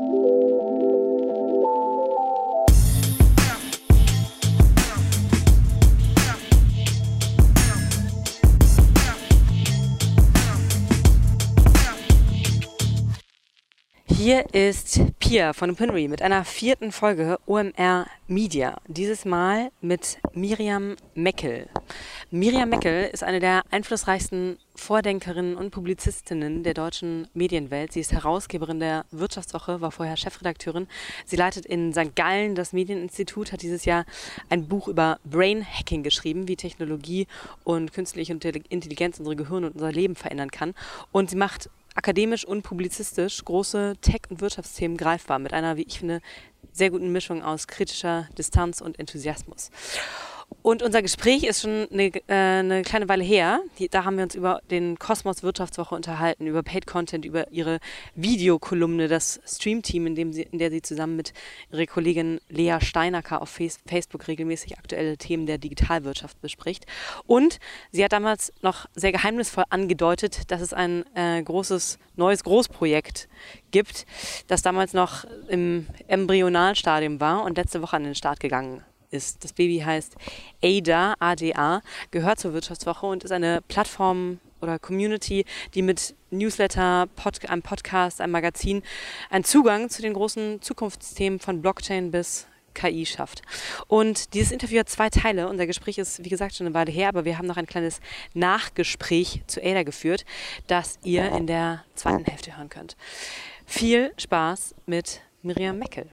Hier ist Pia von Opinory mit einer vierten Folge OMR Media. Dieses Mal mit Miriam Meckel. Miriam Meckel ist eine der einflussreichsten Vordenkerinnen und Publizistinnen der deutschen Medienwelt. Sie ist Herausgeberin der Wirtschaftswoche, war vorher Chefredakteurin. Sie leitet in St. Gallen das Medieninstitut, hat dieses Jahr ein Buch über Brain Hacking geschrieben, wie Technologie und künstliche Intelligenz unsere Gehirne und unser Leben verändern kann. Und sie macht akademisch und publizistisch große Tech- und Wirtschaftsthemen greifbar mit einer, wie ich finde, sehr guten Mischung aus kritischer Distanz und Enthusiasmus. Und unser Gespräch ist schon eine, äh, eine kleine Weile her. Die, da haben wir uns über den Kosmos Wirtschaftswoche unterhalten, über Paid Content, über ihre Videokolumne, das Stream-Team, in, in der sie zusammen mit ihrer Kollegin Lea Steinacker auf Face Facebook regelmäßig aktuelle Themen der Digitalwirtschaft bespricht. Und sie hat damals noch sehr geheimnisvoll angedeutet, dass es ein äh, großes neues Großprojekt gibt, das damals noch im Embryonalstadium war und letzte Woche an den Start gegangen ist. Das Baby heißt ADA, ADA, gehört zur Wirtschaftswoche und ist eine Plattform oder Community, die mit Newsletter, Pod, einem Podcast, einem Magazin einen Zugang zu den großen Zukunftsthemen von Blockchain bis KI schafft. Und dieses Interview hat zwei Teile. Unser Gespräch ist, wie gesagt, schon eine Weile her, aber wir haben noch ein kleines Nachgespräch zu Ada geführt, das ihr in der zweiten Hälfte hören könnt. Viel Spaß mit Miriam Meckel.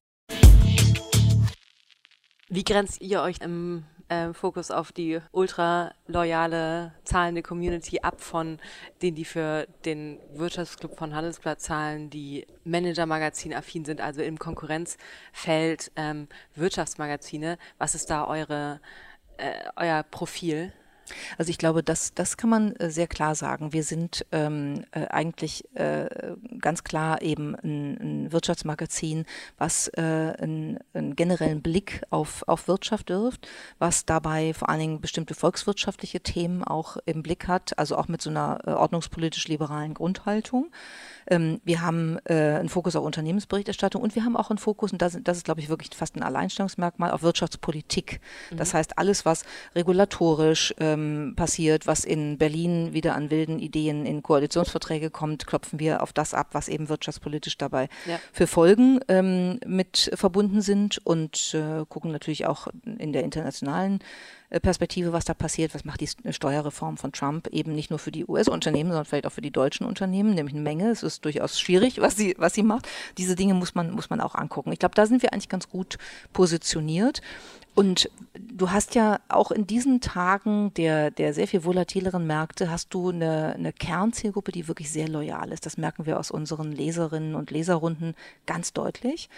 Wie grenzt ihr euch im äh, Fokus auf die ultra loyale, zahlende Community ab von denen, die für den Wirtschaftsclub von Handelsblatt zahlen, die Manager-Magazin affin sind, also im Konkurrenzfeld ähm, Wirtschaftsmagazine? Was ist da eure, äh, euer Profil? Also ich glaube, das, das kann man äh, sehr klar sagen. Wir sind ähm, äh, eigentlich äh, ganz klar eben ein, ein Wirtschaftsmagazin, was äh, einen, einen generellen Blick auf, auf Wirtschaft wirft, was dabei vor allen Dingen bestimmte volkswirtschaftliche Themen auch im Blick hat, also auch mit so einer äh, ordnungspolitisch-liberalen Grundhaltung. Ähm, wir haben äh, einen Fokus auf Unternehmensberichterstattung und wir haben auch einen Fokus, und das, das ist, glaube ich, wirklich fast ein Alleinstellungsmerkmal, auf Wirtschaftspolitik. Mhm. Das heißt, alles, was regulatorisch ähm, passiert, was in Berlin wieder an wilden Ideen in Koalitionsverträge kommt, klopfen wir auf das ab, was eben wirtschaftspolitisch dabei ja. für Folgen ähm, mit verbunden sind und äh, gucken natürlich auch in der internationalen Perspektive, was da passiert, was macht die Steuerreform von Trump eben nicht nur für die US-Unternehmen, sondern vielleicht auch für die deutschen Unternehmen, nämlich eine Menge. Es ist durchaus schwierig, was sie, was sie macht. Diese Dinge muss man, muss man auch angucken. Ich glaube, da sind wir eigentlich ganz gut positioniert. Und du hast ja auch in diesen Tagen der, der sehr viel volatileren Märkte, hast du eine, eine Kernzielgruppe, die wirklich sehr loyal ist. Das merken wir aus unseren Leserinnen und Leserrunden ganz deutlich.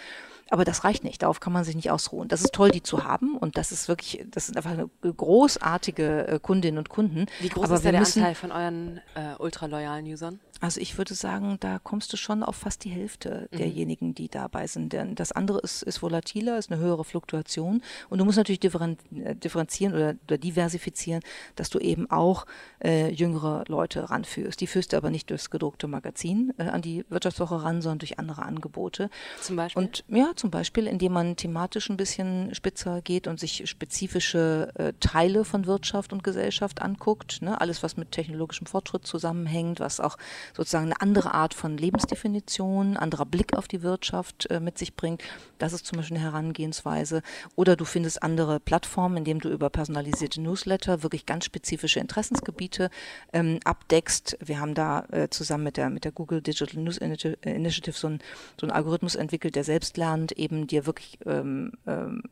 Aber das reicht nicht. Darauf kann man sich nicht ausruhen. Das ist toll, die zu haben. Und das ist wirklich, das sind einfach eine großartige äh, Kundinnen und Kunden. Wie groß Aber ist der Anteil von euren äh, ultraloyalen Usern? Also ich würde sagen, da kommst du schon auf fast die Hälfte mhm. derjenigen, die dabei sind. Denn das andere ist, ist volatiler, ist eine höhere Fluktuation. Und du musst natürlich äh, differenzieren oder, oder diversifizieren, dass du eben auch äh, jüngere Leute ranführst. Die führst du aber nicht durchs gedruckte Magazin äh, an die Wirtschaftswoche ran, sondern durch andere Angebote. Zum Beispiel? Und ja, zum Beispiel, indem man thematisch ein bisschen spitzer geht und sich spezifische äh, Teile von Wirtschaft und Gesellschaft anguckt. Ne? Alles, was mit technologischem Fortschritt zusammenhängt, was auch sozusagen eine andere Art von Lebensdefinition, anderer Blick auf die Wirtschaft äh, mit sich bringt. Das ist zum Beispiel eine Herangehensweise. Oder du findest andere Plattformen, in denen du über personalisierte Newsletter wirklich ganz spezifische Interessensgebiete ähm, abdeckst. Wir haben da äh, zusammen mit der, mit der Google Digital News Initiative so, ein, so einen Algorithmus entwickelt, der selbst lernt, eben dir wirklich ähm, ähm,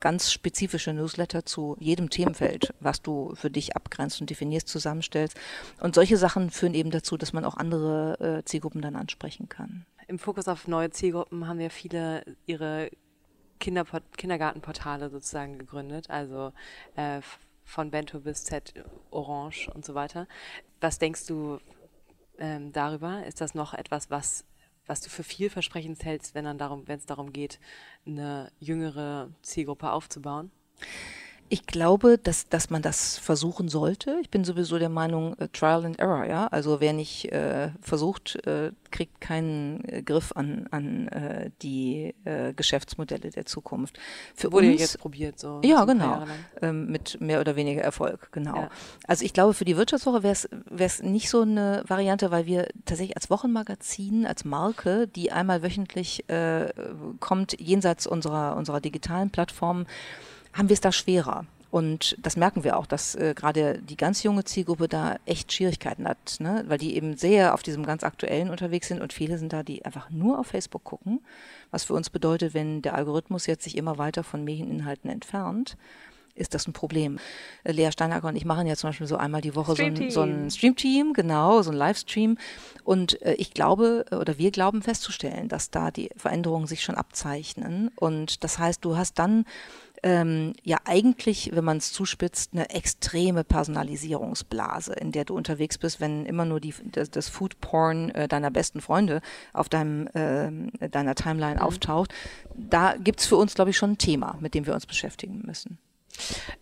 ganz spezifische Newsletter zu jedem Themenfeld, was du für dich abgrenzt und definierst, zusammenstellst. Und solche Sachen führen eben dazu, dass man auch andere äh, Zielgruppen dann ansprechen kann. Im Fokus auf neue Zielgruppen haben ja viele ihre Kinderport Kindergartenportale sozusagen gegründet, also äh, von Bento bis Z, Orange und so weiter. Was denkst du ähm, darüber? Ist das noch etwas, was was du für vielversprechend hältst, wenn dann darum, es darum geht, eine jüngere Zielgruppe aufzubauen? Ich glaube, dass, dass man das versuchen sollte. Ich bin sowieso der Meinung, äh, Trial and Error, ja. Also wer nicht äh, versucht, äh, kriegt keinen äh, Griff an, an äh, die äh, Geschäftsmodelle der Zukunft. Für Wurde uns, jetzt probiert, so. Ja, genau. Ähm, mit mehr oder weniger Erfolg, genau. Ja. Also ich glaube, für die Wirtschaftswoche wäre es nicht so eine Variante, weil wir tatsächlich als Wochenmagazin, als Marke, die einmal wöchentlich kommt, jenseits unserer, unserer digitalen Plattformen, haben wir es da schwerer. Und das merken wir auch, dass äh, gerade die ganz junge Zielgruppe da echt Schwierigkeiten hat, ne? weil die eben sehr auf diesem ganz aktuellen unterwegs sind und viele sind da, die einfach nur auf Facebook gucken, was für uns bedeutet, wenn der Algorithmus jetzt sich immer weiter von Medieninhalten entfernt, ist das ein Problem. Äh, Lea Steinacker und ich machen ja zum Beispiel so einmal die Woche so ein, so ein Streamteam, genau, so ein Livestream. Und äh, ich glaube, oder wir glauben festzustellen, dass da die Veränderungen sich schon abzeichnen. Und das heißt, du hast dann ähm, ja eigentlich, wenn man es zuspitzt, eine extreme Personalisierungsblase, in der du unterwegs bist, wenn immer nur die, das, das Food Porn äh, deiner besten Freunde auf deinem, äh, deiner Timeline mhm. auftaucht. Da gibt es für uns, glaube ich, schon ein Thema, mit dem wir uns beschäftigen müssen.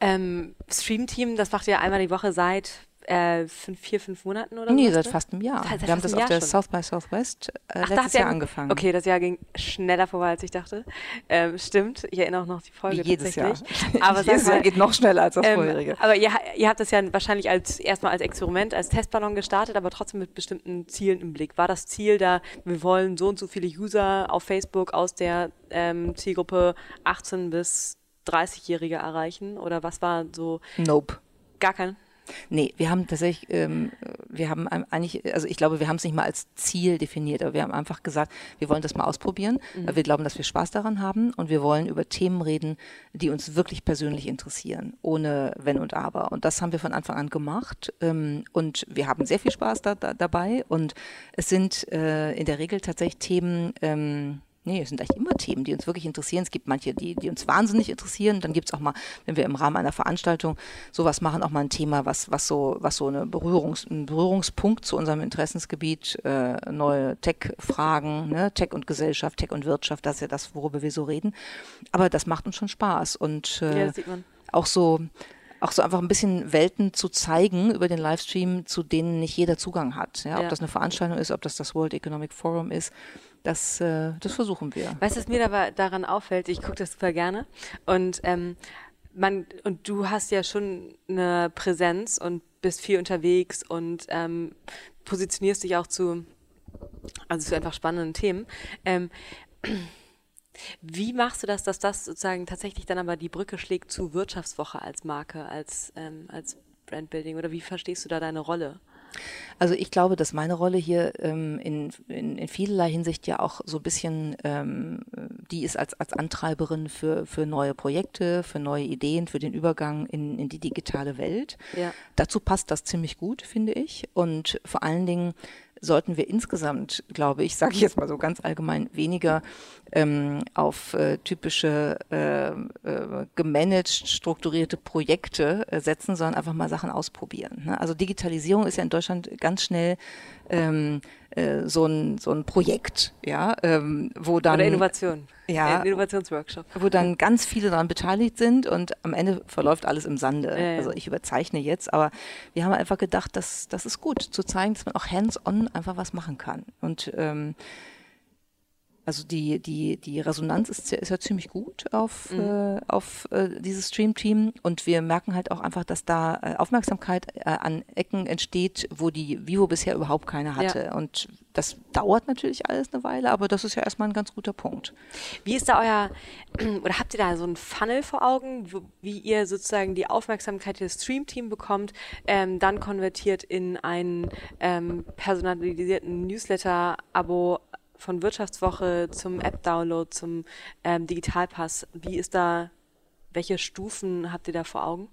Ähm, Stream Team, das macht ihr einmal die Woche seit äh, fünf, vier, fünf Monaten oder so? Nee, seit fast einem Jahr. Seit wir haben das auf der schon. South by Southwest äh, Ach, letztes Jahr, Jahr angefangen. Okay, das Jahr ging schneller vorbei, als ich dachte. Ähm, stimmt, ich erinnere auch noch die Folge Wie jedes Jahr. Aber jedes Jahr geht noch schneller als das ähm, vorherige. Aber ihr, ihr habt das ja wahrscheinlich als erstmal als Experiment, als Testballon gestartet, aber trotzdem mit bestimmten Zielen im Blick. War das Ziel da, wir wollen so und so viele User auf Facebook aus der ähm, Zielgruppe 18 bis 30-Jährige erreichen? Oder was war so? Nope. Gar kein? Nee, wir haben tatsächlich, ähm, wir haben eigentlich, also ich glaube, wir haben es nicht mal als Ziel definiert, aber wir haben einfach gesagt, wir wollen das mal ausprobieren, mhm. weil wir glauben, dass wir Spaß daran haben und wir wollen über Themen reden, die uns wirklich persönlich interessieren, ohne Wenn und Aber. Und das haben wir von Anfang an gemacht ähm, und wir haben sehr viel Spaß da, da, dabei und es sind äh, in der Regel tatsächlich Themen, ähm, Nee, es sind eigentlich immer Themen, die uns wirklich interessieren. Es gibt manche, die, die uns wahnsinnig interessieren. Dann gibt es auch mal, wenn wir im Rahmen einer Veranstaltung sowas machen, auch mal ein Thema, was, was so, was so eine Berührungs, ein Berührungspunkt zu unserem Interessensgebiet, äh, neue Tech-Fragen, ne? Tech und Gesellschaft, Tech und Wirtschaft, das ist ja das, worüber wir so reden. Aber das macht uns schon Spaß. Und äh, ja, auch so auch so einfach ein bisschen Welten zu zeigen über den Livestream, zu denen nicht jeder Zugang hat. Ja, ob ja. das eine Veranstaltung ist, ob das das World Economic Forum ist, das, äh, das versuchen wir. Weißt du, was mir aber daran auffällt? Ich gucke das super gerne und ähm, man, und du hast ja schon eine Präsenz und bist viel unterwegs und ähm, positionierst dich auch zu, also zu einfach spannenden Themen. Ähm, wie machst du das, dass das sozusagen tatsächlich dann aber die Brücke schlägt zu Wirtschaftswoche als Marke, als, ähm, als Brandbuilding oder wie verstehst du da deine Rolle? Also ich glaube, dass meine Rolle hier ähm, in, in, in vielerlei Hinsicht ja auch so ein bisschen, ähm, die ist als, als Antreiberin für, für neue Projekte, für neue Ideen, für den Übergang in, in die digitale Welt. Ja. Dazu passt das ziemlich gut, finde ich. Und vor allen Dingen sollten wir insgesamt, glaube ich, sage ich jetzt mal so ganz allgemein, weniger ähm, auf äh, typische äh, äh, gemanagt, strukturierte Projekte äh, setzen, sondern einfach mal Sachen ausprobieren. Ne? Also Digitalisierung ist ja in Deutschland ganz schnell ähm, äh, so, ein, so ein Projekt, ja, ähm, wo dann. Oder Innovation. Ja. Innovationsworkshop. Wo dann ganz viele daran beteiligt sind und am Ende verläuft alles im Sande. Ja, ja. Also ich überzeichne jetzt, aber wir haben einfach gedacht, dass das ist gut, zu zeigen, dass man auch hands-on einfach was machen kann. Und ähm, also die, die, die Resonanz ist, ist ja ziemlich gut auf, mhm. äh, auf äh, dieses Stream-Team und wir merken halt auch einfach, dass da äh, Aufmerksamkeit äh, an Ecken entsteht, wo die Vivo bisher überhaupt keine hatte. Ja. Und das dauert natürlich alles eine Weile, aber das ist ja erstmal ein ganz guter Punkt. Wie ist da euer, oder habt ihr da so ein Funnel vor Augen, wo, wie ihr sozusagen die Aufmerksamkeit des Stream-Team bekommt, ähm, dann konvertiert in einen ähm, personalisierten Newsletter-Abo von Wirtschaftswoche zum App-Download, zum ähm, Digitalpass, wie ist da welche Stufen habt ihr da vor Augen?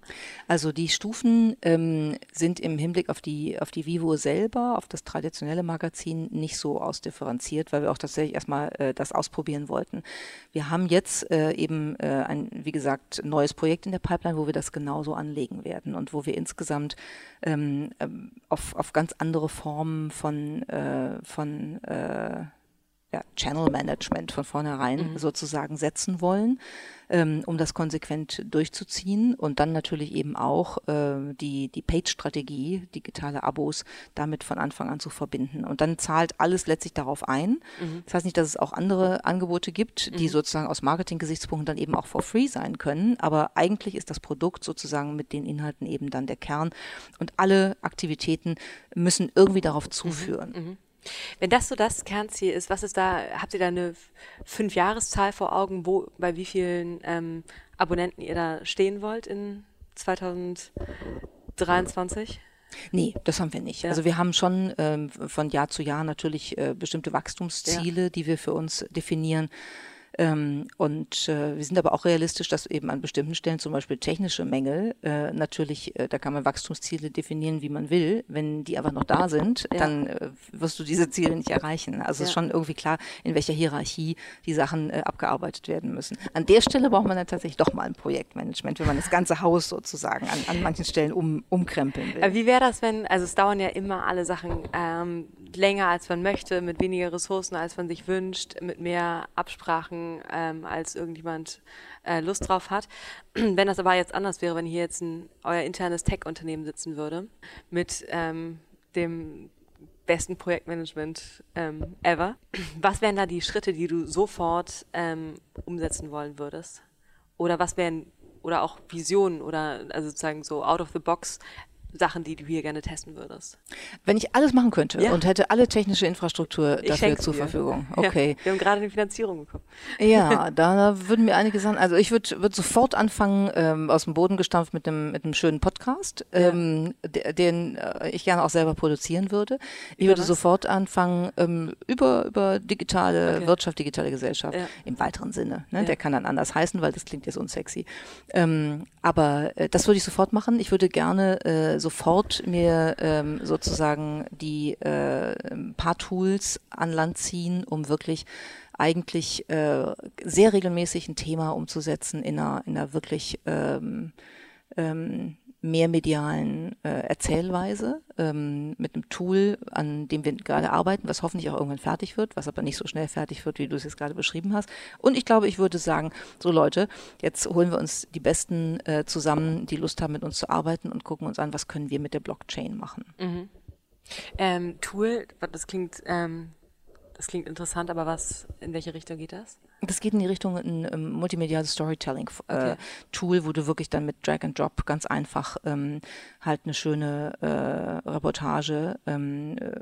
Also die Stufen ähm, sind im Hinblick auf die, auf die Vivo selber, auf das traditionelle Magazin nicht so ausdifferenziert, weil wir auch tatsächlich erstmal äh, das ausprobieren wollten. Wir haben jetzt äh, eben äh, ein, wie gesagt, neues Projekt in der Pipeline, wo wir das genauso anlegen werden und wo wir insgesamt ähm, auf, auf ganz andere Formen von, äh, von äh, ja, Channel Management von vornherein mhm. sozusagen setzen wollen, ähm, um das konsequent durchzuziehen und dann natürlich eben auch äh, die, die Page-Strategie, digitale Abos, damit von Anfang an zu verbinden. Und dann zahlt alles letztlich darauf ein. Mhm. Das heißt nicht, dass es auch andere Angebote gibt, die mhm. sozusagen aus Marketing-Gesichtspunkten dann eben auch for free sein können, aber eigentlich ist das Produkt sozusagen mit den Inhalten eben dann der Kern und alle Aktivitäten müssen irgendwie darauf mhm. zuführen. Wenn das so das Kernziel ist, was ist da, habt ihr da eine Fünfjahreszahl vor Augen, wo, bei wie vielen ähm, Abonnenten ihr da stehen wollt in 2023? Nee, das haben wir nicht. Ja. Also wir haben schon ähm, von Jahr zu Jahr natürlich äh, bestimmte Wachstumsziele, ja. die wir für uns definieren. Ähm, und äh, wir sind aber auch realistisch, dass eben an bestimmten Stellen zum Beispiel technische Mängel äh, natürlich, äh, da kann man Wachstumsziele definieren, wie man will. Wenn die einfach noch da sind, ja. dann äh, wirst du diese Ziele nicht erreichen. Also ja. ist schon irgendwie klar, in welcher Hierarchie die Sachen äh, abgearbeitet werden müssen. An der Stelle braucht man dann tatsächlich doch mal ein Projektmanagement, wenn man das ganze Haus sozusagen an, an manchen Stellen um, umkrempeln will. Aber wie wäre das, wenn, also es dauern ja immer alle Sachen ähm, länger, als man möchte, mit weniger Ressourcen, als man sich wünscht, mit mehr Absprachen ähm, als irgendjemand äh, Lust drauf hat. wenn das aber jetzt anders wäre, wenn hier jetzt ein, euer internes Tech-Unternehmen sitzen würde mit ähm, dem besten Projektmanagement ähm, ever. Was wären da die Schritte, die du sofort ähm, umsetzen wollen würdest? Oder was wären oder auch Visionen oder also sozusagen so out of the box Sachen, die du hier gerne testen würdest? Wenn ich alles machen könnte ja. und hätte alle technische Infrastruktur dafür zur dir. Verfügung. Okay. Ja, wir haben gerade eine Finanzierung bekommen. Ja, da würden mir einige Sachen, also ich würde würd sofort anfangen, ähm, aus dem Boden gestampft mit einem, mit einem schönen Podcast, ja. ähm, den äh, ich gerne auch selber produzieren würde. Ich über würde was? sofort anfangen, ähm, über, über digitale okay. Wirtschaft, digitale Gesellschaft im weiteren Sinne. Ne? Der kann dann anders heißen, weil das klingt jetzt unsexy. Ähm, aber äh, das würde ich sofort machen. Ich würde gerne äh, sofort mir ähm, sozusagen die äh, paar Tools an Land ziehen, um wirklich eigentlich äh, sehr regelmäßig ein Thema umzusetzen in einer, in einer wirklich ähm, ähm, mehrmedialen äh, Erzählweise ähm, mit einem Tool, an dem wir gerade arbeiten, was hoffentlich auch irgendwann fertig wird, was aber nicht so schnell fertig wird, wie du es jetzt gerade beschrieben hast. Und ich glaube, ich würde sagen, so Leute, jetzt holen wir uns die Besten äh, zusammen, die Lust haben, mit uns zu arbeiten und gucken uns an, was können wir mit der Blockchain machen. Mhm. Ähm, Tool, das klingt ähm, das klingt interessant, aber was, in welche Richtung geht das? Das geht in die Richtung ein, ein multimediales Storytelling-Tool, äh, wo du wirklich dann mit Drag and Drop ganz einfach ähm, halt eine schöne äh, Reportage ähm, äh,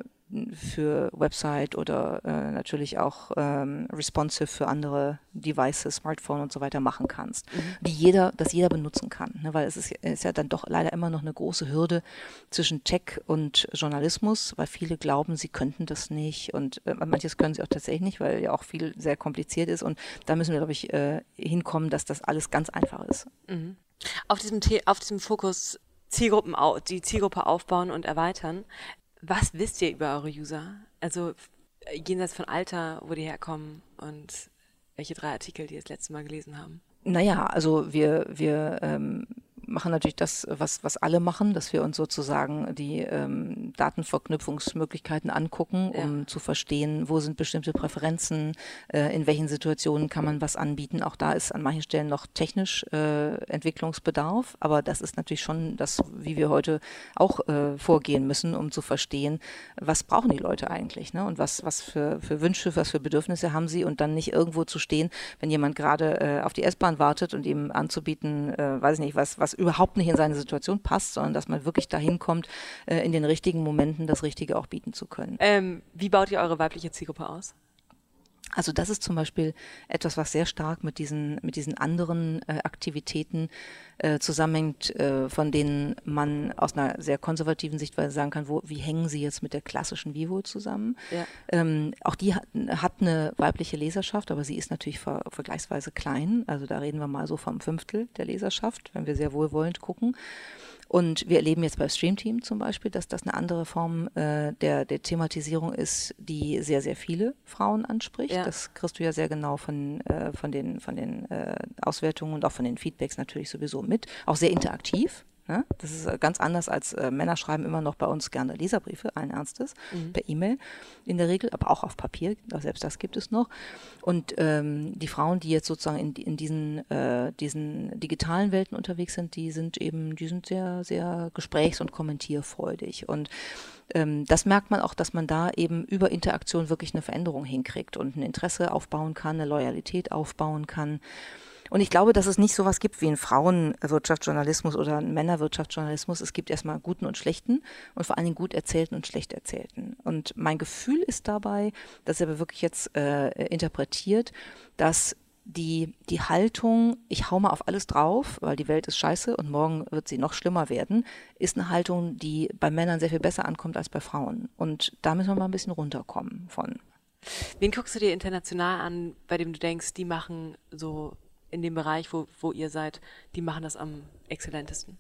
für Website oder äh, natürlich auch ähm, responsive für andere Devices, Smartphone und so weiter machen kannst, mhm. die jeder, das jeder benutzen kann, ne? weil es ist, ist, ja dann doch leider immer noch eine große Hürde zwischen Tech und Journalismus, weil viele glauben, sie könnten das nicht und äh, manches können sie auch tatsächlich nicht, weil ja auch viel sehr kompliziert ist und da müssen wir, glaube ich, äh, hinkommen, dass das alles ganz einfach ist. Mhm. Auf diesem, auf diesem Fokus Zielgruppen, die Zielgruppe aufbauen und erweitern. Was wisst ihr über eure User? Also jenseits von Alter, wo die herkommen und welche drei Artikel die das letzte Mal gelesen haben? Naja, also wir, wir ähm, machen natürlich das, was, was alle machen, dass wir uns sozusagen die ähm, Datenverknüpfungsmöglichkeiten angucken, um ja. zu verstehen, wo sind bestimmte Präferenzen, äh, in welchen Situationen kann man was anbieten. Auch da ist an manchen Stellen noch technisch äh, Entwicklungsbedarf, aber das ist natürlich schon das, wie wir heute auch äh, vorgehen müssen, um zu verstehen, was brauchen die Leute eigentlich ne? und was, was für, für Wünsche, was für Bedürfnisse haben sie und dann nicht irgendwo zu stehen, wenn jemand gerade äh, auf die S-Bahn wartet und ihm anzubieten, äh, weiß ich nicht, was, was überhaupt nicht in seine Situation passt, sondern dass man wirklich dahin kommt, äh, in den richtigen Momenten das Richtige auch bieten zu können. Ähm, wie baut ihr eure weibliche Zielgruppe aus? Also das ist zum Beispiel etwas, was sehr stark mit diesen, mit diesen anderen äh, Aktivitäten äh, zusammenhängt, äh, von denen man aus einer sehr konservativen Sichtweise sagen kann, wo, wie hängen sie jetzt mit der klassischen Vivo zusammen? Ja. Ähm, auch die hat, hat, eine weibliche Leserschaft, aber sie ist natürlich ver, vergleichsweise klein. Also da reden wir mal so vom Fünftel der Leserschaft, wenn wir sehr wohlwollend gucken. Und wir erleben jetzt bei Streamteam zum Beispiel, dass das eine andere Form äh, der, der Thematisierung ist, die sehr, sehr viele Frauen anspricht. Ja. Das kriegst du ja sehr genau von, äh, von den, von den äh, Auswertungen und auch von den Feedbacks natürlich sowieso mit. Auch sehr interaktiv. Ne? Das ist äh, ganz anders als äh, Männer schreiben immer noch bei uns gerne Leserbriefe, allen Ernstes, mhm. per E-Mail in der Regel, aber auch auf Papier, selbst das gibt es noch. Und ähm, die Frauen, die jetzt sozusagen in, in diesen, äh, diesen digitalen Welten unterwegs sind, die sind eben, die sind sehr, sehr gesprächs- und kommentierfreudig. Und ähm, das merkt man auch, dass man da eben über Interaktion wirklich eine Veränderung hinkriegt und ein Interesse aufbauen kann, eine Loyalität aufbauen kann. Und ich glaube, dass es nicht so was gibt wie einen Frauenwirtschaftsjournalismus oder einen Männerwirtschaftsjournalismus. Es gibt erstmal guten und schlechten und vor allen Dingen gut erzählten und schlecht erzählten. Und mein Gefühl ist dabei, dass er aber wirklich jetzt äh, interpretiert, dass die, die Haltung, ich hau mal auf alles drauf, weil die Welt ist scheiße und morgen wird sie noch schlimmer werden, ist eine Haltung, die bei Männern sehr viel besser ankommt als bei Frauen. Und da müssen wir mal ein bisschen runterkommen von. Wen guckst du dir international an, bei dem du denkst, die machen so in dem Bereich, wo, wo ihr seid, die machen das am exzellentesten?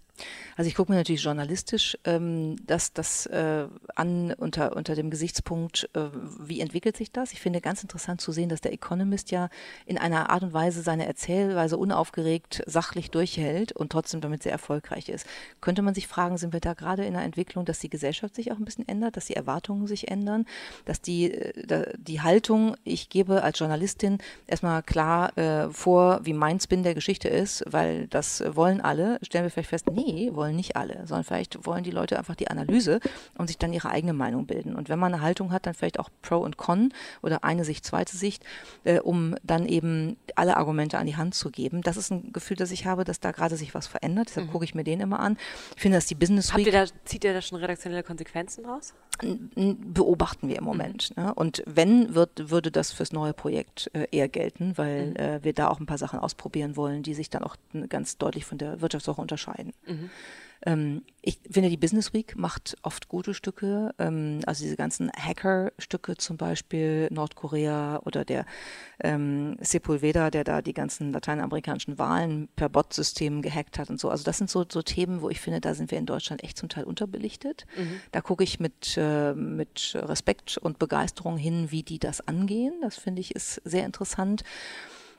Also ich gucke mir natürlich journalistisch ähm, das, das äh, an unter, unter dem Gesichtspunkt, äh, wie entwickelt sich das? Ich finde ganz interessant zu sehen, dass der Economist ja in einer Art und Weise seine Erzählweise unaufgeregt, sachlich durchhält und trotzdem damit sehr erfolgreich ist. Könnte man sich fragen, sind wir da gerade in einer Entwicklung, dass die Gesellschaft sich auch ein bisschen ändert, dass die Erwartungen sich ändern, dass die, äh, die Haltung, ich gebe als Journalistin erstmal klar äh, vor, wie mein Spin der Geschichte ist, weil das wollen alle, stellen wir vielleicht fest, nee, wollen nicht alle, sondern vielleicht wollen die Leute einfach die Analyse und sich dann ihre eigene Meinung bilden. Und wenn man eine Haltung hat, dann vielleicht auch Pro und Con oder eine Sicht, zweite Sicht, äh, um dann eben alle Argumente an die Hand zu geben. Das ist ein Gefühl, das ich habe, dass da gerade sich was verändert. Deshalb mhm. gucke ich mir den immer an. Ich finde, dass die Business Week. Ihr da, zieht ihr da schon redaktionelle Konsequenzen raus? Beobachten wir im Moment. Mhm. Ne? Und wenn, wird, würde das fürs neue Projekt äh, eher gelten, weil mhm. äh, wir da auch ein paar Sachen ausprobieren wollen, die sich dann auch ganz deutlich von der Wirtschaftswoche unterscheiden. Mhm. Ähm, ich finde, die Business Week macht oft gute Stücke, ähm, also diese ganzen Hacker-Stücke zum Beispiel, Nordkorea oder der ähm, Sepulveda, der da die ganzen lateinamerikanischen Wahlen per Bot-System gehackt hat und so. Also das sind so, so Themen, wo ich finde, da sind wir in Deutschland echt zum Teil unterbelichtet. Mhm. Da gucke ich mit, äh, mit Respekt und Begeisterung hin, wie die das angehen. Das finde ich ist sehr interessant.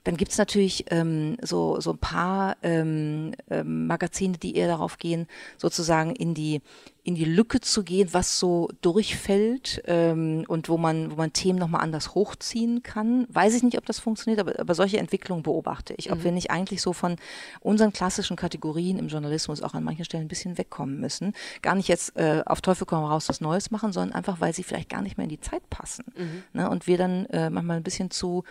Dann gibt es natürlich ähm, so, so ein paar ähm, ähm, Magazine, die eher darauf gehen, sozusagen in die, in die Lücke zu gehen, was so durchfällt ähm, und wo man, wo man Themen nochmal anders hochziehen kann. Weiß ich nicht, ob das funktioniert, aber, aber solche Entwicklungen beobachte ich. Ob mhm. wir nicht eigentlich so von unseren klassischen Kategorien im Journalismus auch an manchen Stellen ein bisschen wegkommen müssen. Gar nicht jetzt äh, auf Teufel komm raus was Neues machen, sondern einfach, weil sie vielleicht gar nicht mehr in die Zeit passen. Mhm. Ne? Und wir dann äh, manchmal ein bisschen zu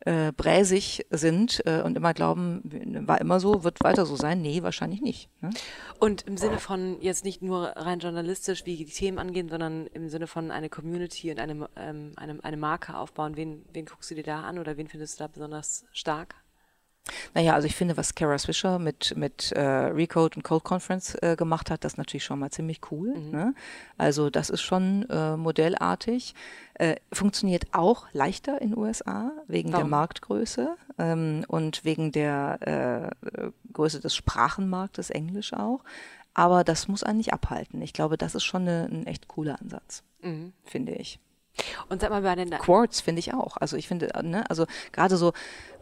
äh, bräsig sind äh, und immer glauben, war immer so, wird weiter so sein. Nee, wahrscheinlich nicht. Ne? Und im Sinne von jetzt nicht nur rein journalistisch, wie die Themen angehen, sondern im Sinne von eine Community und eine, ähm, eine, eine Marke aufbauen. Wen, wen guckst du dir da an oder wen findest du da besonders stark? Naja, also ich finde, was Kara Swisher mit, mit äh, Recode und Code Conference äh, gemacht hat, das ist natürlich schon mal ziemlich cool. Mhm. Ne? Also das ist schon äh, modellartig. Äh, funktioniert auch leichter in den USA wegen Warum? der Marktgröße ähm, und wegen der äh, Größe des Sprachenmarktes, Englisch auch. Aber das muss einen nicht abhalten. Ich glaube, das ist schon eine, ein echt cooler Ansatz, mhm. finde ich. Und sag mal bei den Quartz finde ich auch. Also ich finde, ne, also gerade so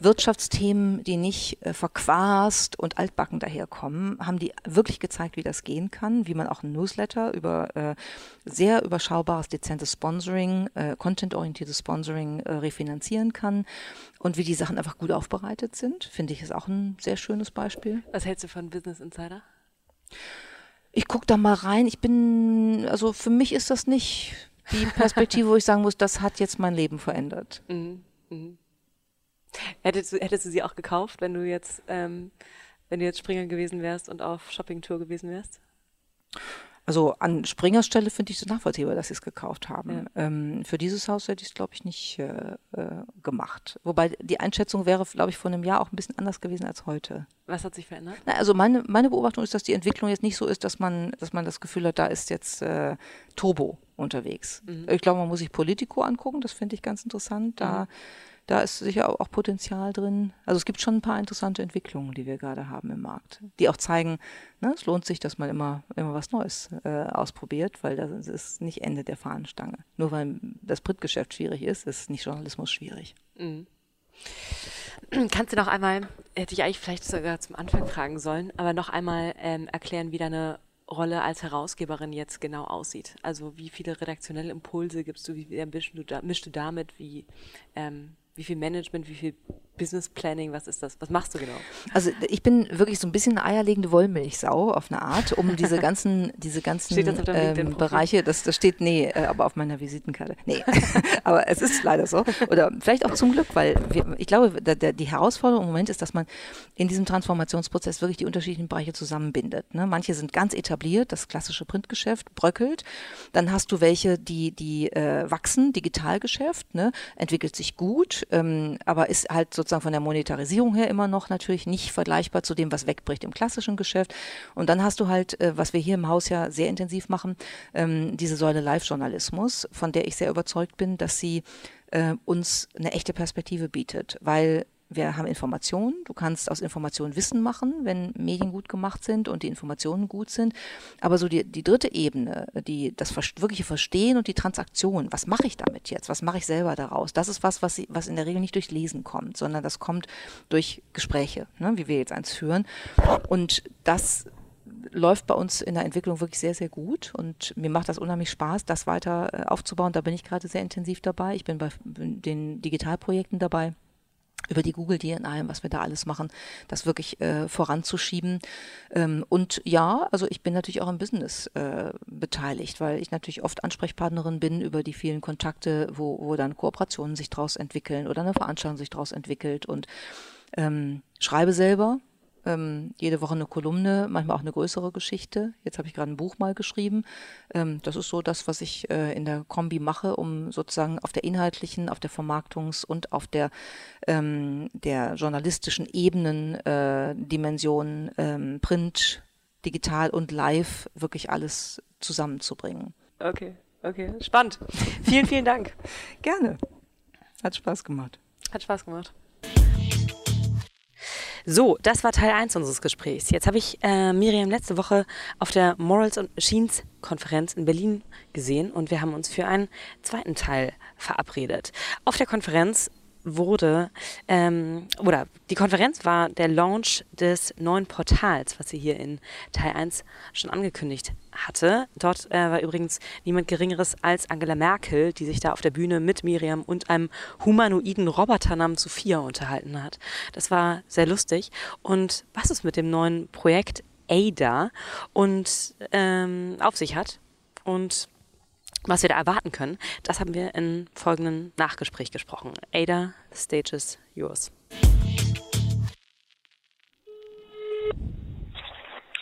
Wirtschaftsthemen, die nicht äh, verquast und altbacken daherkommen, haben die wirklich gezeigt, wie das gehen kann, wie man auch ein Newsletter über äh, sehr überschaubares, dezentes Sponsoring, äh, contentorientiertes Sponsoring äh, refinanzieren kann und wie die Sachen einfach gut aufbereitet sind, finde ich ist auch ein sehr schönes Beispiel. Was hältst du von Business Insider? Ich gucke da mal rein. Ich bin, also für mich ist das nicht die Perspektive, wo ich sagen muss, das hat jetzt mein Leben verändert. Mhm. Mhm. Hättest, du, hättest du sie auch gekauft, wenn du jetzt, ähm, wenn du jetzt Springer gewesen wärst und auf Shoppingtour gewesen wärst? Also an Springers Stelle finde ich es nachvollziehbar, dass sie es gekauft haben. Ja. Ähm, für dieses Haus hätte ich es, glaube ich, nicht äh, äh, gemacht. Wobei die Einschätzung wäre, glaube ich, vor einem Jahr auch ein bisschen anders gewesen als heute. Was hat sich verändert? Na, also meine, meine Beobachtung ist, dass die Entwicklung jetzt nicht so ist, dass man, dass man das Gefühl hat, da ist jetzt äh, Turbo unterwegs. Mhm. Ich glaube, man muss sich Politico angucken, das finde ich ganz interessant. Da mhm da ist sicher auch, Potenzial drin. Also es gibt schon ein paar interessante Entwicklungen, die wir gerade haben im Markt, die auch zeigen, ne, es lohnt sich, dass man immer, immer was Neues äh, ausprobiert, weil das ist nicht Ende der Fahnenstange. Nur weil das Brittgeschäft schwierig ist, ist nicht Journalismus schwierig. Mhm. Kannst du noch einmal hätte ich eigentlich vielleicht sogar zum Anfang fragen sollen, aber noch einmal ähm, erklären, wie deine Rolle als Herausgeberin jetzt genau aussieht. Also wie viele redaktionelle Impulse gibst du, wie mischst du, da, mischst du damit, wie, ähm, wie viel Management, wie viel Business Planning, was ist das? Was machst du genau? Also ich bin wirklich so ein bisschen eine eierlegende Wollmilchsau auf eine Art, um diese ganzen, diese ganzen ähm, Bereiche, das, das steht, nee, äh, aber auf meiner Visitenkarte. Nee, aber es ist leider so. Oder vielleicht auch zum Glück, weil wir, ich glaube, der, der, die Herausforderung im Moment ist, dass man in diesem Transformationsprozess wirklich die unterschiedlichen Bereiche zusammenbindet. Ne? Manche sind ganz etabliert, das klassische Printgeschäft bröckelt. Dann hast du welche, die, die äh, wachsen, Digitalgeschäft, ne? entwickelt sich gut, ähm, aber ist halt sozusagen sozusagen von der Monetarisierung her immer noch natürlich nicht vergleichbar zu dem, was wegbricht im klassischen Geschäft. Und dann hast du halt, äh, was wir hier im Haus ja sehr intensiv machen, ähm, diese Säule Live-Journalismus, von der ich sehr überzeugt bin, dass sie äh, uns eine echte Perspektive bietet, weil wir haben Informationen, du kannst aus Informationen Wissen machen, wenn Medien gut gemacht sind und die Informationen gut sind. Aber so die, die dritte Ebene, die, das wirkliche Verstehen und die Transaktion, was mache ich damit jetzt? Was mache ich selber daraus? Das ist was, was, was in der Regel nicht durch Lesen kommt, sondern das kommt durch Gespräche, ne, wie wir jetzt eins führen. Und das läuft bei uns in der Entwicklung wirklich sehr, sehr gut und mir macht das unheimlich Spaß, das weiter äh, aufzubauen. Da bin ich gerade sehr intensiv dabei. Ich bin bei den Digitalprojekten dabei über die Google DNA, was wir da alles machen, das wirklich äh, voranzuschieben. Ähm, und ja, also ich bin natürlich auch im Business äh, beteiligt, weil ich natürlich oft Ansprechpartnerin bin über die vielen Kontakte, wo, wo dann Kooperationen sich daraus entwickeln oder eine Veranstaltung sich daraus entwickelt und ähm, schreibe selber ähm, jede Woche eine Kolumne, manchmal auch eine größere Geschichte. Jetzt habe ich gerade ein Buch mal geschrieben. Ähm, das ist so das, was ich äh, in der Kombi mache, um sozusagen auf der inhaltlichen, auf der Vermarktungs- und auf der, ähm, der journalistischen Ebenen, äh, Dimension, ähm, Print, digital und live wirklich alles zusammenzubringen. Okay, okay, spannend. vielen, vielen Dank. Gerne. Hat Spaß gemacht. Hat Spaß gemacht. So, das war Teil 1 unseres Gesprächs. Jetzt habe ich äh, Miriam letzte Woche auf der Morals and Machines Konferenz in Berlin gesehen und wir haben uns für einen zweiten Teil verabredet. Auf der Konferenz wurde, ähm, oder die Konferenz war der Launch des neuen Portals, was sie hier in Teil 1 schon angekündigt hatte. Dort äh, war übrigens niemand Geringeres als Angela Merkel, die sich da auf der Bühne mit Miriam und einem humanoiden Roboter namens Sophia unterhalten hat. Das war sehr lustig. Und was es mit dem neuen Projekt ADA und ähm, auf sich hat und was wir da erwarten können, das haben wir in folgendem Nachgespräch gesprochen. Ada, the stage is yours.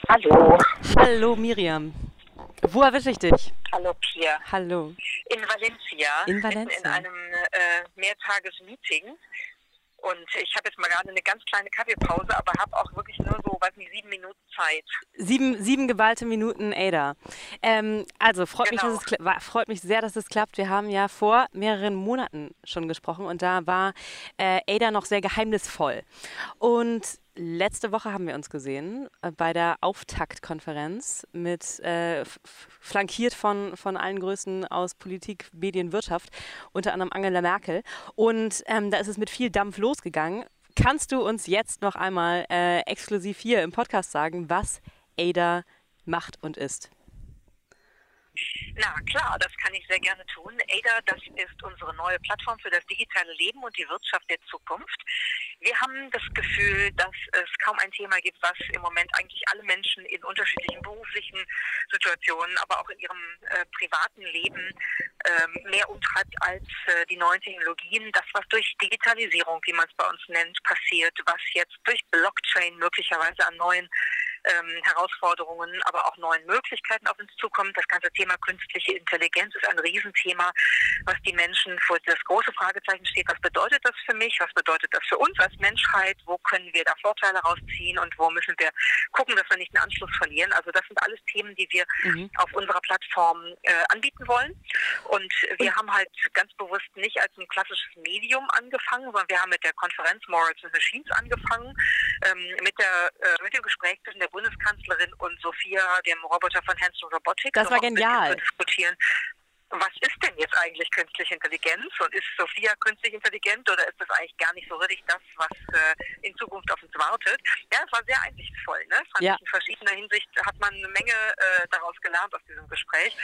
Hallo. Hallo Miriam. Wo erwische ich dich? Hallo Pia. Hallo. In Valencia. In Valencia. In einem äh, Mehrtages-Meeting. Und ich habe jetzt mal gerade eine ganz kleine Kaffeepause, aber habe auch wirklich nur so, weiß nicht, sieben Minuten Zeit. Sieben, sieben geballte Minuten, Ada. Ähm, also freut, genau. mich, dass es, freut mich sehr, dass es klappt. Wir haben ja vor mehreren Monaten schon gesprochen und da war äh, Ada noch sehr geheimnisvoll. Und Letzte Woche haben wir uns gesehen äh, bei der Auftaktkonferenz mit äh, flankiert von, von allen Größen aus Politik, Medien, Wirtschaft, unter anderem Angela Merkel. Und ähm, da ist es mit viel Dampf losgegangen. Kannst du uns jetzt noch einmal äh, exklusiv hier im Podcast sagen, was ADA macht und ist? Na klar, das kann ich sehr gerne tun. ADA, das ist unsere neue Plattform für das digitale Leben und die Wirtschaft der Zukunft. Wir haben das Gefühl, dass es kaum ein Thema gibt, was im Moment eigentlich alle Menschen in unterschiedlichen beruflichen Situationen, aber auch in ihrem äh, privaten Leben äh, mehr umtreibt als äh, die neuen Technologien. Das, was durch Digitalisierung, wie man es bei uns nennt, passiert, was jetzt durch Blockchain möglicherweise an neuen ähm, Herausforderungen, aber auch neuen Möglichkeiten auf uns zukommt. Das ganze Thema künstliche Intelligenz ist ein Riesenthema, was die Menschen vor das große Fragezeichen steht. Was bedeutet das für mich? Was bedeutet das für uns als Menschheit? Wo können wir da Vorteile rausziehen und wo müssen wir gucken, dass wir nicht den Anschluss verlieren? Also das sind alles Themen, die wir mhm. auf unserer Plattform äh, anbieten wollen. Und wir haben halt ganz bewusst nicht als ein klassisches Medium angefangen, sondern wir haben mit der Konferenz Morals and Machines angefangen, ähm, mit, der, äh, mit dem Gespräch zwischen der Bundeskanzlerin und Sophia, dem Roboter von Hanson Robotics. Das war genial. Diskutieren was ist denn jetzt eigentlich künstliche Intelligenz und ist Sophia künstlich intelligent oder ist das eigentlich gar nicht so richtig das, was äh, in Zukunft auf uns wartet? Ja, es war sehr einsichtsvoll. Ne? Fand ja. In verschiedener Hinsicht hat man eine Menge äh, daraus gelernt aus diesem Gespräch.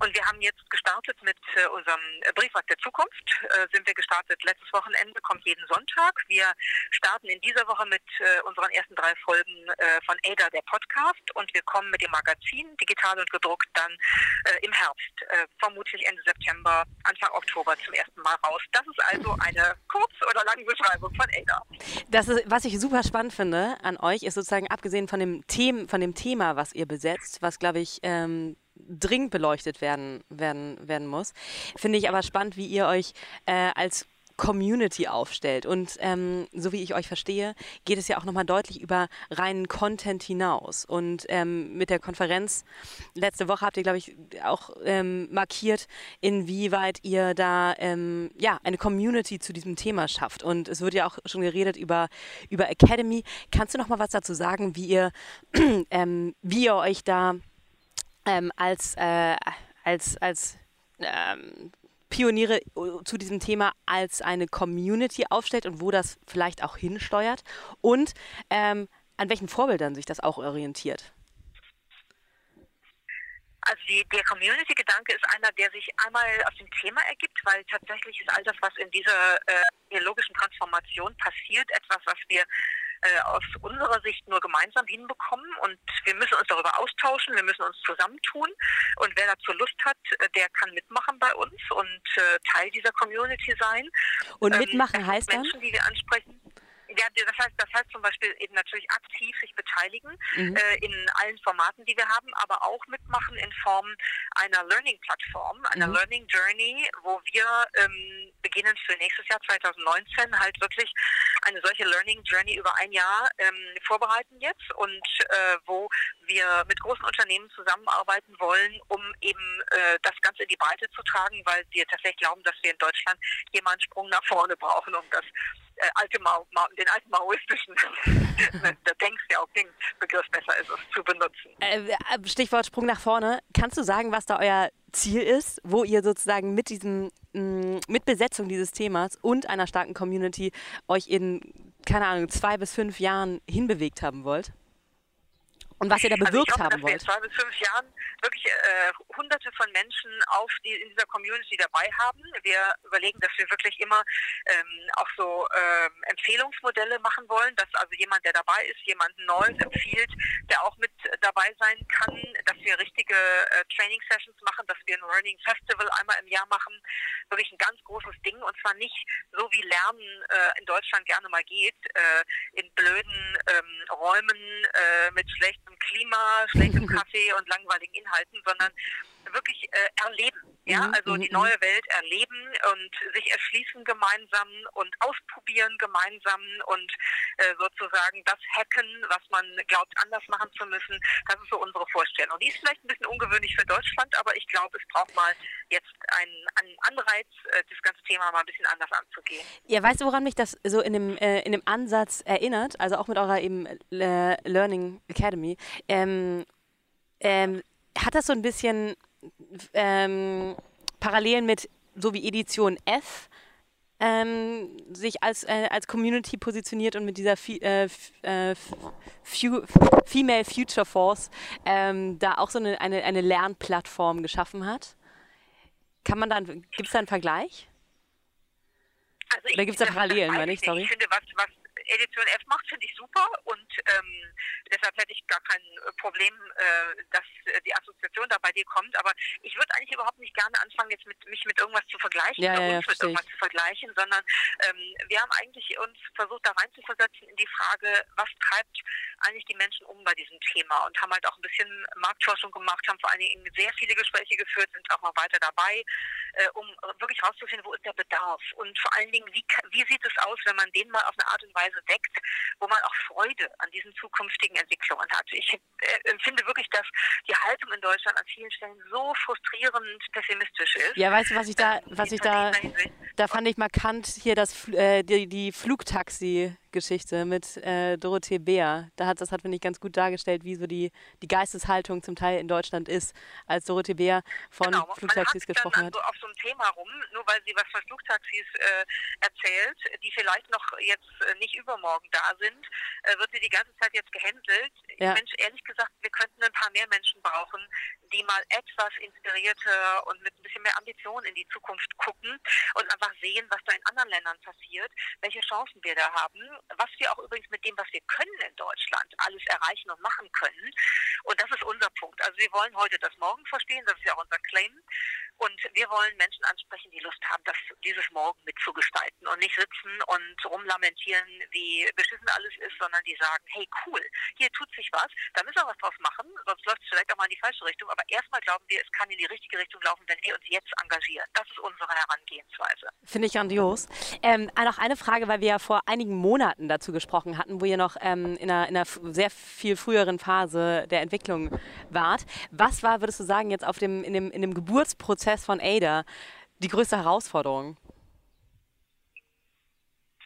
Und wir haben jetzt gestartet mit äh, unserem Briefmarkt der Zukunft. Äh, sind wir gestartet letztes Wochenende, kommt jeden Sonntag. Wir starten in dieser Woche mit äh, unseren ersten drei Folgen äh, von Ada, der Podcast. Und wir kommen mit dem Magazin, digital und gedruckt, dann im Herbst, vermutlich Ende September, Anfang Oktober zum ersten Mal raus. Das ist also eine kurz- oder lange Beschreibung von Ada. Das ist, was ich super spannend finde an euch, ist sozusagen abgesehen von dem, Them von dem Thema, was ihr besetzt, was glaube ich ähm, dringend beleuchtet werden, werden, werden muss, finde ich aber spannend, wie ihr euch äh, als Community aufstellt. Und ähm, so wie ich euch verstehe, geht es ja auch nochmal deutlich über reinen Content hinaus. Und ähm, mit der Konferenz letzte Woche habt ihr, glaube ich, auch ähm, markiert, inwieweit ihr da ähm, ja, eine Community zu diesem Thema schafft. Und es wird ja auch schon geredet über, über Academy. Kannst du noch mal was dazu sagen, wie ihr, ähm, wie ihr euch da ähm, als, äh, als, als Pioniere äh, zu diesem Thema als eine Community aufstellt und wo das vielleicht auch hinsteuert und ähm, an welchen Vorbildern sich das auch orientiert? Also die, der Community-Gedanke ist einer, der sich einmal aus dem Thema ergibt, weil tatsächlich ist all das, was in dieser äh, biologischen Transformation passiert, etwas, was wir äh, aus unserer Sicht nur gemeinsam hinbekommen. Und wir müssen uns darüber austauschen, wir müssen uns zusammentun. Und wer dazu Lust hat, äh, der kann mitmachen bei uns und äh, Teil dieser Community sein. Und ähm, mitmachen ähm, heißt Menschen, dann? die wir ansprechen. Ja, das heißt, das heißt zum Beispiel eben natürlich aktiv sich beteiligen mhm. äh, in allen Formaten, die wir haben, aber auch mitmachen in Form einer Learning-Plattform, einer mhm. Learning Journey, wo wir ähm, beginnen für nächstes Jahr 2019 halt wirklich eine solche Learning Journey über ein Jahr ähm, vorbereiten jetzt und äh, wo wir mit großen Unternehmen zusammenarbeiten wollen, um eben äh, das Ganze in die Breite zu tragen, weil wir tatsächlich glauben, dass wir in Deutschland hier mal einen Sprung nach vorne brauchen, um das äh, alte Ma Ma den alten maoistischen der Denkst-ja-Begriff besser ist, es zu benutzen. Äh, äh, Stichwort Sprung nach vorne. Kannst du sagen, was da euer Ziel ist, wo ihr sozusagen mit diesem, mm, mit Besetzung dieses Themas und einer starken Community euch in, keine Ahnung, zwei bis fünf Jahren hinbewegt haben wollt? Und was ihr da bewirkt also ich hoffe, haben wollt. Dass wir in zwei bis fünf Jahren wirklich äh, hunderte von Menschen auf die, in dieser Community dabei haben. Wir überlegen, dass wir wirklich immer ähm, auch so ähm, Empfehlungsmodelle machen wollen, dass also jemand, der dabei ist, jemanden Neues empfiehlt, der auch mit dabei sein kann, dass wir richtige äh, Training Sessions machen, dass wir ein Learning Festival einmal im Jahr machen. Wirklich ein ganz großes Ding und zwar nicht so wie Lernen äh, in Deutschland gerne mal geht, äh, in blöden ähm, Räumen äh, mit schlechtem Klima, schlechtem Kaffee und langweiligen Inhalten sondern wirklich äh, erleben. Ja, mhm, also die mhm, neue mhm. Welt erleben und sich erschließen gemeinsam und ausprobieren gemeinsam und äh, sozusagen das hacken, was man glaubt, anders machen zu müssen. Das ist so unsere Vorstellung. Die ist vielleicht ein bisschen ungewöhnlich für Deutschland, aber ich glaube, es braucht mal jetzt einen, einen Anreiz, äh, das ganze Thema mal ein bisschen anders anzugehen. Ja, weißt du, woran mich das so in dem, äh, in dem Ansatz erinnert? Also auch mit eurer eben äh, Learning Academy. Ähm, ähm, hat das so ein bisschen ähm, Parallelen mit, so wie Edition F, ähm, sich als, äh, als Community positioniert und mit dieser äh, äh, Female Future Force ähm, da auch so eine, eine, eine Lernplattform geschaffen hat. Kann man dann, gibt es da einen Vergleich? Also Oder gibt es da Parallelen, meine ich, sorry? Ich finde, was, was Edition F macht, finde ich super und ähm, deshalb hätte ich gar kein äh, Problem, äh, dass äh, die Assoziation da bei dir kommt. Aber ich würde eigentlich überhaupt nicht gerne anfangen, jetzt mit, mich mit irgendwas zu vergleichen ja, oder uns ja, mit irgendwas zu vergleichen, sondern ähm, wir haben eigentlich uns versucht, da reinzuversetzen in die Frage, was treibt eigentlich die Menschen um bei diesem Thema? Und haben halt auch ein bisschen Marktforschung gemacht, haben vor allen Dingen sehr viele Gespräche geführt, sind auch noch weiter dabei, äh, um wirklich rauszufinden, wo ist der Bedarf? Und vor allen Dingen, wie, wie sieht es aus, wenn man den mal auf eine Art und Weise deckt, wo man auch Freude an diesen zukünftigen Entwicklungen hat. Ich äh, empfinde wirklich, dass die Haltung in Deutschland an vielen Stellen so frustrierend pessimistisch ist. Ja, weißt du, was ich da, was ich da, da fand ich markant hier das, äh, die, die Flugtaxi Geschichte mit äh, Dorothee Beer. Da hat, das hat, finde ich, ganz gut dargestellt, wie so die, die Geisteshaltung zum Teil in Deutschland ist, als Dorothee Beer von genau, Flugtaxis gesprochen hat. Also auf so einem Thema rum, nur weil sie was von Flugtaxis äh, erzählt, die vielleicht noch jetzt äh, nicht übermorgen da sind, äh, wird sie die ganze Zeit jetzt gehändelt. Ja. Mensch, ehrlich gesagt, wir könnten ein paar mehr Menschen brauchen, die mal etwas inspirierter und mit ein bisschen mehr Ambition in die Zukunft gucken und einfach sehen, was da in anderen Ländern passiert, welche Chancen wir da haben, was wir auch übrigens mit dem, was wir können in Deutschland, alles erreichen und machen können. Und das ist unser Punkt. Also wir wollen heute das Morgen verstehen, das ist ja auch unser Claim. Und wir wollen Menschen ansprechen, die Lust haben, das, dieses Morgen mitzugestalten und nicht sitzen und rumlamentieren, wie beschissen alles ist, sondern die sagen, hey cool, hier tut sich was, da müssen wir was draus machen, sonst läuft es vielleicht auch mal in die falsche Richtung. Aber erstmal glauben wir, es kann in die richtige Richtung laufen, wenn wir uns jetzt engagieren. Das ist unsere Herangehensweise. Finde ich grandios. Ähm, noch eine Frage, weil wir ja vor einigen Monaten dazu gesprochen hatten, wo ihr noch ähm, in, einer, in einer sehr viel früheren Phase der Entwicklung wart. Was war, würdest du sagen, jetzt auf dem, in, dem, in dem Geburtsprozess Prozess von Ada die größte Herausforderung?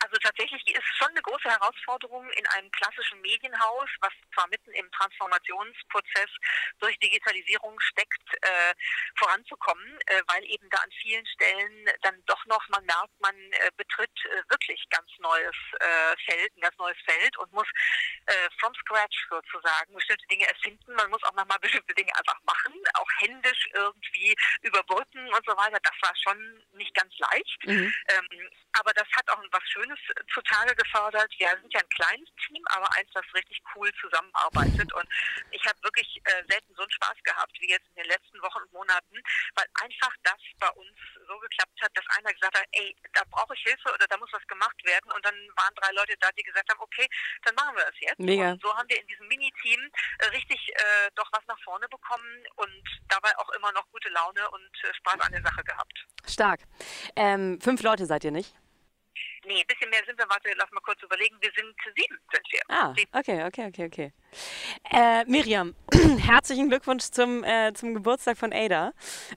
Also tatsächlich ist es schon eine große Herausforderung in einem klassischen Medienhaus, was zwar mitten im Transformationsprozess durch Digitalisierung steckt, äh, voranzukommen, äh, weil eben da an vielen Stellen dann doch noch, man merkt, man äh, betritt äh, wirklich ganz neues äh, Feld, ein ganz neues Feld und muss äh, from scratch sozusagen bestimmte Dinge erfinden. Man muss auch nochmal bestimmte Dinge einfach machen, auch händisch irgendwie überbrücken und so weiter. Das war schon nicht ganz leicht. Mhm. Ähm, aber das hat auch was Schönes zutage gefördert. Wir sind ja ein kleines Team, aber eins, das richtig cool zusammenarbeitet. Und ich habe wirklich äh, selten so einen Spaß gehabt wie jetzt in den letzten Wochen und Monaten, weil einfach das bei uns so geklappt hat, dass einer gesagt hat, ey, da brauche ich Hilfe oder da muss was gemacht werden. Und dann waren drei Leute da, die gesagt haben, okay, dann machen wir das jetzt. Mega. Und so haben wir in diesem Mini-Team äh, richtig äh, doch was nach vorne bekommen und dabei auch immer noch gute Laune und äh, Spaß an der Sache gehabt. Stark. Ähm, fünf Leute seid ihr nicht? Nee, ein bisschen mehr sind wir. Warte, lass mal kurz überlegen. Wir sind sieben, sind wir. Ah, okay, okay, okay, okay. Äh, Miriam, herzlichen Glückwunsch zum, äh, zum Geburtstag von Ada.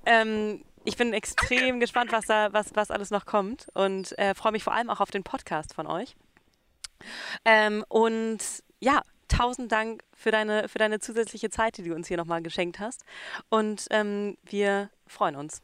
Ähm, ich bin extrem Danke. gespannt, was da, was, was alles noch kommt und äh, freue mich vor allem auch auf den Podcast von euch. Ähm, und ja, tausend Dank für deine, für deine zusätzliche Zeit, die du uns hier nochmal geschenkt hast. Und ähm, wir freuen uns.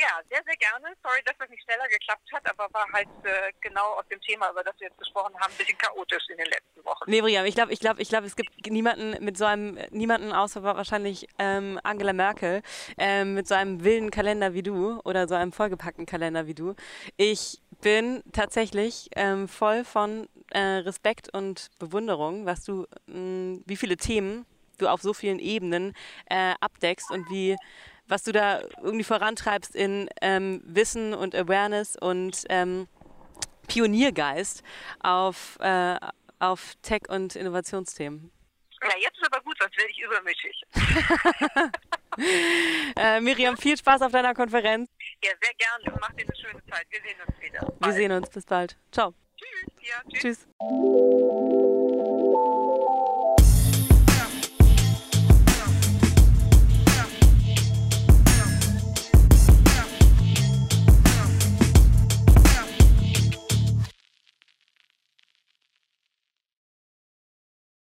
Ja, sehr, sehr gerne. Sorry, dass das nicht schneller geklappt hat, aber war halt äh, genau aus dem Thema, über das wir jetzt gesprochen haben, ein bisschen chaotisch in den letzten Wochen. Nee, Brian, ich glaube, ich glaube, ich glaube, es gibt niemanden mit so einem, niemanden außer wahrscheinlich ähm, Angela Merkel, ähm, mit so einem wilden Kalender wie du oder so einem vollgepackten Kalender wie du. Ich bin tatsächlich ähm, voll von äh, Respekt und Bewunderung, was du, mh, wie viele Themen du auf so vielen Ebenen äh, abdeckst und wie was du da irgendwie vorantreibst in ähm, Wissen und Awareness und ähm, Pioniergeist auf, äh, auf Tech- und Innovationsthemen. Ja, jetzt ist aber gut, sonst werde ich übermütig. äh, Miriam, viel Spaß auf deiner Konferenz. Ja, sehr gerne. Mach dir eine schöne Zeit. Wir sehen uns wieder. Bald. Wir sehen uns. Bis bald. Ciao. Tschüss. Ja, tschüss. tschüss.